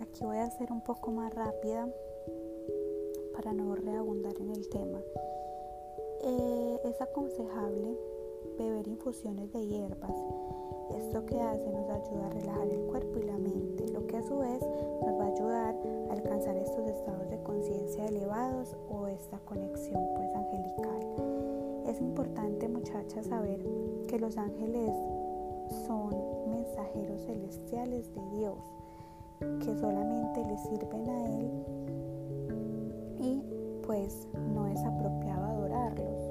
aquí voy a ser un poco más rápida para no reabundar en el tema. Eh, es aconsejable beber infusiones de hierbas. Esto que hace nos ayuda a relajar el cuerpo y la mente, lo que a su vez nos va a ayudar a alcanzar estos estados de conciencia elevados o esta conexión pues angelical. Es importante muchachas saber que los ángeles de Dios que solamente le sirven a Él y pues no es apropiado adorarlos.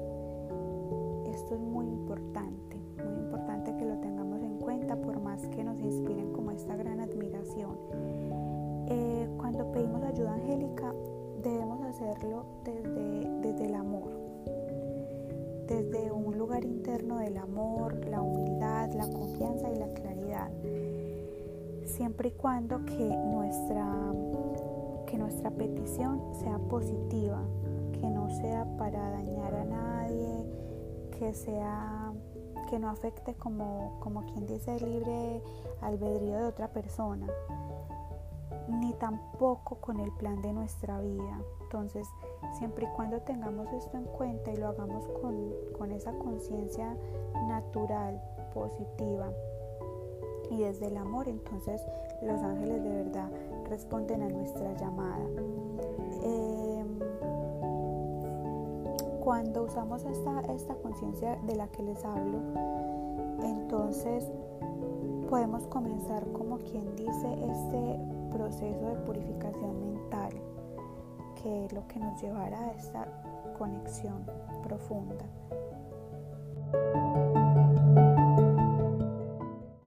Esto es muy importante, muy importante que lo tengamos en cuenta por más que nos inspiren como esta gran admiración. Eh, cuando pedimos ayuda angélica debemos hacerlo desde, desde el amor, desde un lugar interno del amor, la humildad, la confianza y la claridad siempre y cuando que nuestra, que nuestra petición sea positiva, que no sea para dañar a nadie, que sea que no afecte como, como quien dice el libre albedrío de otra persona, ni tampoco con el plan de nuestra vida. Entonces, siempre y cuando tengamos esto en cuenta y lo hagamos con, con esa conciencia natural, positiva, y desde el amor entonces los ángeles de verdad responden a nuestra llamada. Em, cuando usamos esta, esta conciencia de la que les hablo, entonces podemos comenzar como quien dice este proceso de purificación mental, que es lo que nos llevará a esta conexión profunda